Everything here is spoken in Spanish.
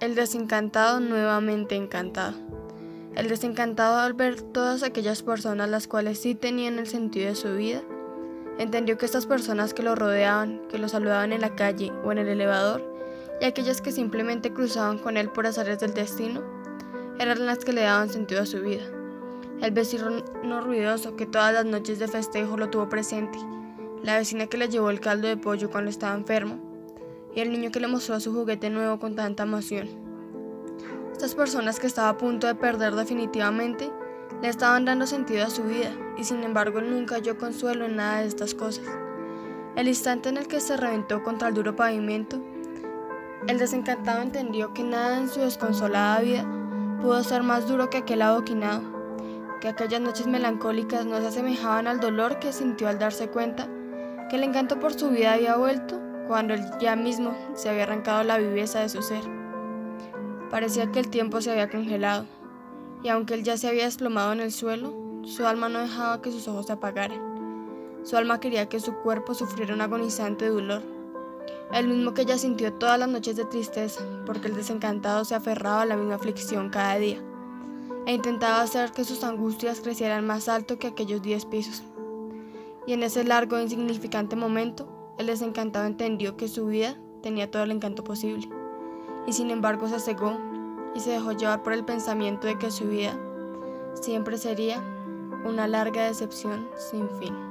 El desencantado nuevamente encantado. El desencantado al ver todas aquellas personas las cuales sí tenían el sentido de su vida, entendió que estas personas que lo rodeaban, que lo saludaban en la calle o en el elevador, y aquellas que simplemente cruzaban con él por azares del destino, eran las que le daban sentido a su vida. El vecino no ruidoso que todas las noches de festejo lo tuvo presente, la vecina que le llevó el caldo de pollo cuando estaba enfermo, y el niño que le mostró su juguete nuevo con tanta emoción. Estas personas que estaba a punto de perder definitivamente le estaban dando sentido a su vida y sin embargo nunca halló consuelo en nada de estas cosas. El instante en el que se reventó contra el duro pavimento, el desencantado entendió que nada en su desconsolada vida pudo ser más duro que aquel adoquinado, que aquellas noches melancólicas no se asemejaban al dolor que sintió al darse cuenta que el encanto por su vida había vuelto cuando él ya mismo se había arrancado la viveza de su ser. Parecía que el tiempo se había congelado, y aunque él ya se había desplomado en el suelo, su alma no dejaba que sus ojos se apagaran. Su alma quería que su cuerpo sufriera un agonizante dolor, el mismo que ella sintió todas las noches de tristeza, porque el desencantado se aferraba a la misma aflicción cada día, e intentaba hacer que sus angustias crecieran más alto que aquellos diez pisos. Y en ese largo e insignificante momento, el desencantado entendió que su vida tenía todo el encanto posible, y sin embargo se cegó y se dejó llevar por el pensamiento de que su vida siempre sería una larga decepción sin fin.